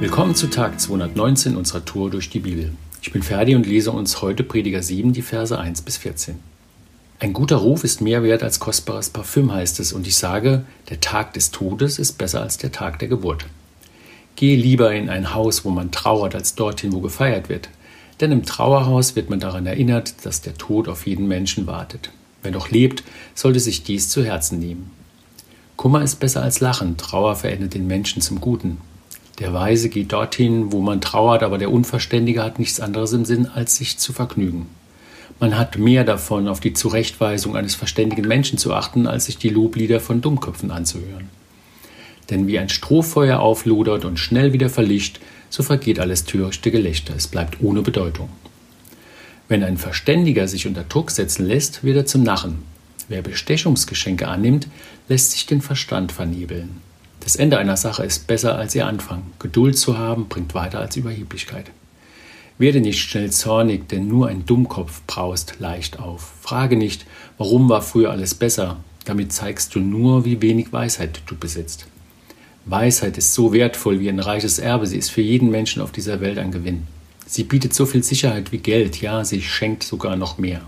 Willkommen zu Tag 219 unserer Tour durch die Bibel. Ich bin Ferdi und lese uns heute Prediger 7, die Verse 1 bis 14. Ein guter Ruf ist mehr wert als kostbares Parfüm, heißt es, und ich sage, der Tag des Todes ist besser als der Tag der Geburt. Gehe lieber in ein Haus, wo man trauert, als dorthin, wo gefeiert wird. Denn im Trauerhaus wird man daran erinnert, dass der Tod auf jeden Menschen wartet. Wer noch lebt, sollte sich dies zu Herzen nehmen. Kummer ist besser als Lachen, Trauer verändert den Menschen zum Guten. Der Weise geht dorthin, wo man trauert, aber der Unverständige hat nichts anderes im Sinn, als sich zu vergnügen. Man hat mehr davon, auf die Zurechtweisung eines verständigen Menschen zu achten, als sich die Loblieder von Dummköpfen anzuhören. Denn wie ein Strohfeuer auflodert und schnell wieder verlicht, so vergeht alles törichte Gelächter, es bleibt ohne Bedeutung. Wenn ein Verständiger sich unter Druck setzen lässt, wird er zum Narren. Wer Bestechungsgeschenke annimmt, lässt sich den Verstand vernebeln. Das Ende einer Sache ist besser als ihr Anfang. Geduld zu haben bringt weiter als Überheblichkeit. Werde nicht schnell zornig, denn nur ein Dummkopf braust leicht auf. Frage nicht, warum war früher alles besser. Damit zeigst du nur, wie wenig Weisheit du besitzt. Weisheit ist so wertvoll wie ein reiches Erbe. Sie ist für jeden Menschen auf dieser Welt ein Gewinn. Sie bietet so viel Sicherheit wie Geld. Ja, sie schenkt sogar noch mehr.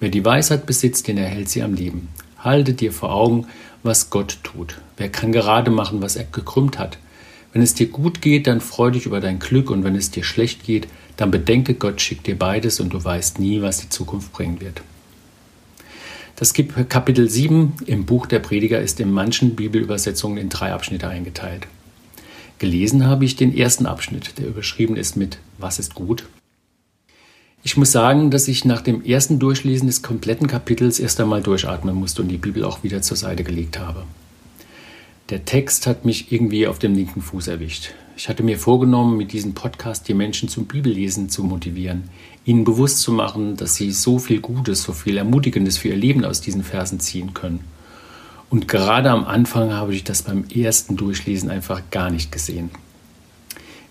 Wer die Weisheit besitzt, den erhält sie am Leben. Halte dir vor Augen, was Gott tut. Wer kann gerade machen, was er gekrümmt hat? Wenn es dir gut geht, dann freu dich über dein Glück und wenn es dir schlecht geht, dann bedenke, Gott schickt dir beides und du weißt nie, was die Zukunft bringen wird. Das Kapitel 7 im Buch der Prediger ist in manchen Bibelübersetzungen in drei Abschnitte eingeteilt. Gelesen habe ich den ersten Abschnitt, der überschrieben ist mit Was ist gut? Ich muss sagen, dass ich nach dem ersten Durchlesen des kompletten Kapitels erst einmal durchatmen musste und die Bibel auch wieder zur Seite gelegt habe. Der Text hat mich irgendwie auf dem linken Fuß erwischt. Ich hatte mir vorgenommen, mit diesem Podcast die Menschen zum Bibellesen zu motivieren, ihnen bewusst zu machen, dass sie so viel Gutes, so viel Ermutigendes für ihr Leben aus diesen Versen ziehen können. Und gerade am Anfang habe ich das beim ersten Durchlesen einfach gar nicht gesehen.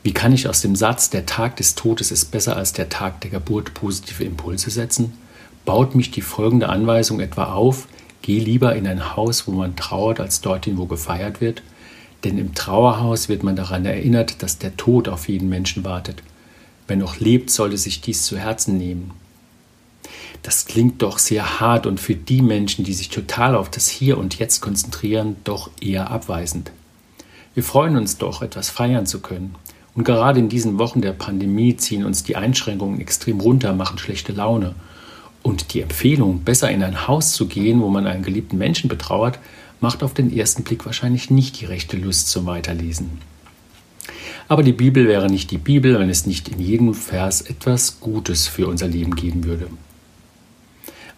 Wie kann ich aus dem Satz, der Tag des Todes ist besser als der Tag der Geburt, positive Impulse setzen? Baut mich die folgende Anweisung etwa auf, geh lieber in ein Haus, wo man trauert, als dorthin, wo gefeiert wird? Denn im Trauerhaus wird man daran erinnert, dass der Tod auf jeden Menschen wartet. Wer noch lebt, sollte sich dies zu Herzen nehmen. Das klingt doch sehr hart und für die Menschen, die sich total auf das Hier und Jetzt konzentrieren, doch eher abweisend. Wir freuen uns doch, etwas feiern zu können. Und gerade in diesen Wochen der Pandemie ziehen uns die Einschränkungen extrem runter, machen schlechte Laune. Und die Empfehlung, besser in ein Haus zu gehen, wo man einen geliebten Menschen betrauert, macht auf den ersten Blick wahrscheinlich nicht die rechte Lust zum Weiterlesen. Aber die Bibel wäre nicht die Bibel, wenn es nicht in jedem Vers etwas Gutes für unser Leben geben würde.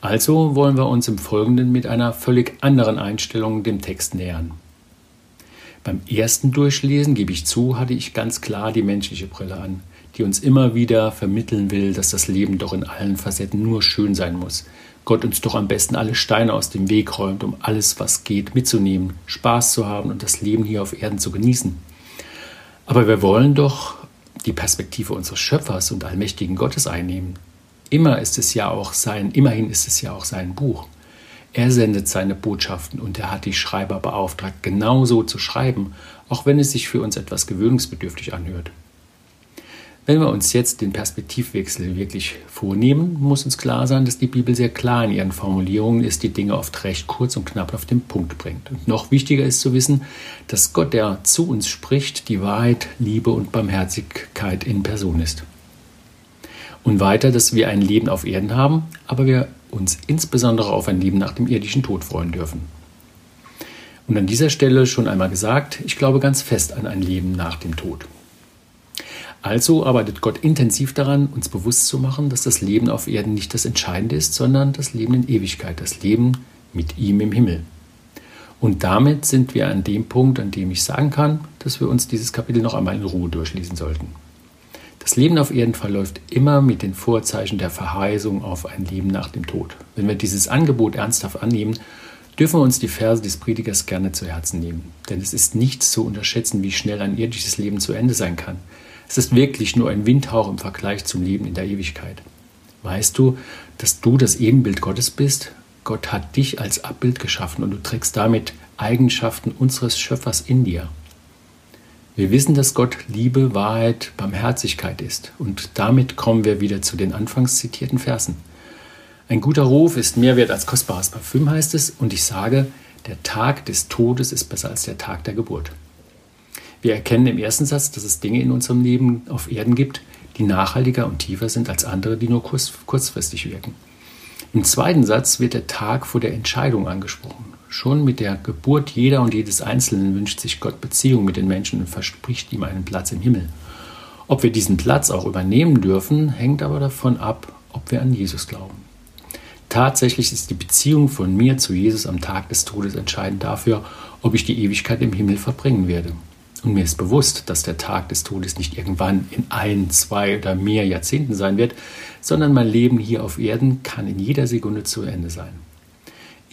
Also wollen wir uns im Folgenden mit einer völlig anderen Einstellung dem Text nähern. Beim ersten Durchlesen, gebe ich zu, hatte ich ganz klar die menschliche Brille an, die uns immer wieder vermitteln will, dass das Leben doch in allen Facetten nur schön sein muss. Gott uns doch am besten alle Steine aus dem Weg räumt, um alles, was geht, mitzunehmen, Spaß zu haben und das Leben hier auf Erden zu genießen. Aber wir wollen doch die Perspektive unseres Schöpfers und allmächtigen Gottes einnehmen. Immer ist es ja auch sein, immerhin ist es ja auch sein Buch. Er sendet seine Botschaften und er hat die Schreiber beauftragt, genauso zu schreiben, auch wenn es sich für uns etwas gewöhnungsbedürftig anhört. Wenn wir uns jetzt den Perspektivwechsel wirklich vornehmen, muss uns klar sein, dass die Bibel sehr klar in ihren Formulierungen ist, die Dinge oft recht kurz und knapp auf den Punkt bringt. Und noch wichtiger ist zu wissen, dass Gott, der zu uns spricht, die Wahrheit, Liebe und Barmherzigkeit in Person ist. Und weiter, dass wir ein Leben auf Erden haben, aber wir uns insbesondere auf ein Leben nach dem irdischen Tod freuen dürfen. Und an dieser Stelle schon einmal gesagt, ich glaube ganz fest an ein Leben nach dem Tod. Also arbeitet Gott intensiv daran, uns bewusst zu machen, dass das Leben auf Erden nicht das Entscheidende ist, sondern das Leben in Ewigkeit, das Leben mit ihm im Himmel. Und damit sind wir an dem Punkt, an dem ich sagen kann, dass wir uns dieses Kapitel noch einmal in Ruhe durchlesen sollten. Das Leben auf Erden verläuft immer mit den Vorzeichen der Verheißung auf ein Leben nach dem Tod. Wenn wir dieses Angebot ernsthaft annehmen, dürfen wir uns die Verse des Predigers gerne zu Herzen nehmen. Denn es ist nicht zu unterschätzen, wie schnell ein irdisches Leben zu Ende sein kann. Es ist wirklich nur ein Windhauch im Vergleich zum Leben in der Ewigkeit. Weißt du, dass du das Ebenbild Gottes bist? Gott hat dich als Abbild geschaffen und du trägst damit Eigenschaften unseres Schöpfers in dir. Wir wissen, dass Gott Liebe, Wahrheit, Barmherzigkeit ist. Und damit kommen wir wieder zu den anfangs zitierten Versen. Ein guter Ruf ist mehr wert als kostbares Parfüm, heißt es, und ich sage, der Tag des Todes ist besser als der Tag der Geburt. Wir erkennen im ersten Satz, dass es Dinge in unserem Leben auf Erden gibt, die nachhaltiger und tiefer sind als andere, die nur kurz, kurzfristig wirken. Im zweiten Satz wird der Tag vor der Entscheidung angesprochen. Schon mit der Geburt jeder und jedes Einzelnen wünscht sich Gott Beziehung mit den Menschen und verspricht ihm einen Platz im Himmel. Ob wir diesen Platz auch übernehmen dürfen, hängt aber davon ab, ob wir an Jesus glauben. Tatsächlich ist die Beziehung von mir zu Jesus am Tag des Todes entscheidend dafür, ob ich die Ewigkeit im Himmel verbringen werde. Und mir ist bewusst, dass der Tag des Todes nicht irgendwann in ein, zwei oder mehr Jahrzehnten sein wird, sondern mein Leben hier auf Erden kann in jeder Sekunde zu Ende sein.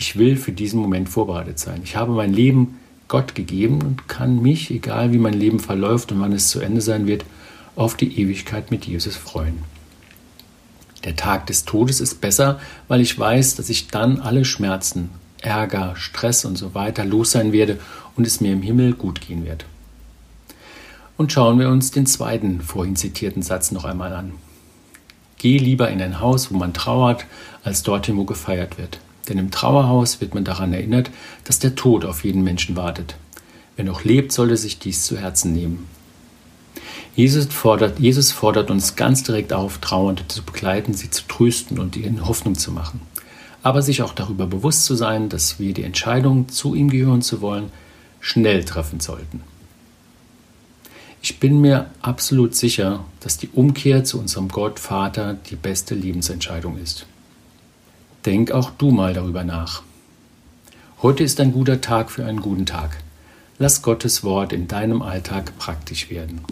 Ich will für diesen Moment vorbereitet sein. Ich habe mein Leben Gott gegeben und kann mich, egal wie mein Leben verläuft und wann es zu Ende sein wird, auf die Ewigkeit mit Jesus freuen. Der Tag des Todes ist besser, weil ich weiß, dass ich dann alle Schmerzen, Ärger, Stress und so weiter los sein werde und es mir im Himmel gut gehen wird. Und schauen wir uns den zweiten vorhin zitierten Satz noch einmal an. Geh lieber in ein Haus, wo man trauert, als dorthin, wo gefeiert wird. Denn im Trauerhaus wird man daran erinnert, dass der Tod auf jeden Menschen wartet. Wer noch lebt, sollte sich dies zu Herzen nehmen. Jesus fordert, Jesus fordert uns ganz direkt auf, Trauernde zu begleiten, sie zu trösten und ihnen Hoffnung zu machen. Aber sich auch darüber bewusst zu sein, dass wir die Entscheidung, zu ihm gehören zu wollen, schnell treffen sollten. Ich bin mir absolut sicher, dass die Umkehr zu unserem Gott Vater die beste Lebensentscheidung ist. Denk auch du mal darüber nach. Heute ist ein guter Tag für einen guten Tag. Lass Gottes Wort in deinem Alltag praktisch werden.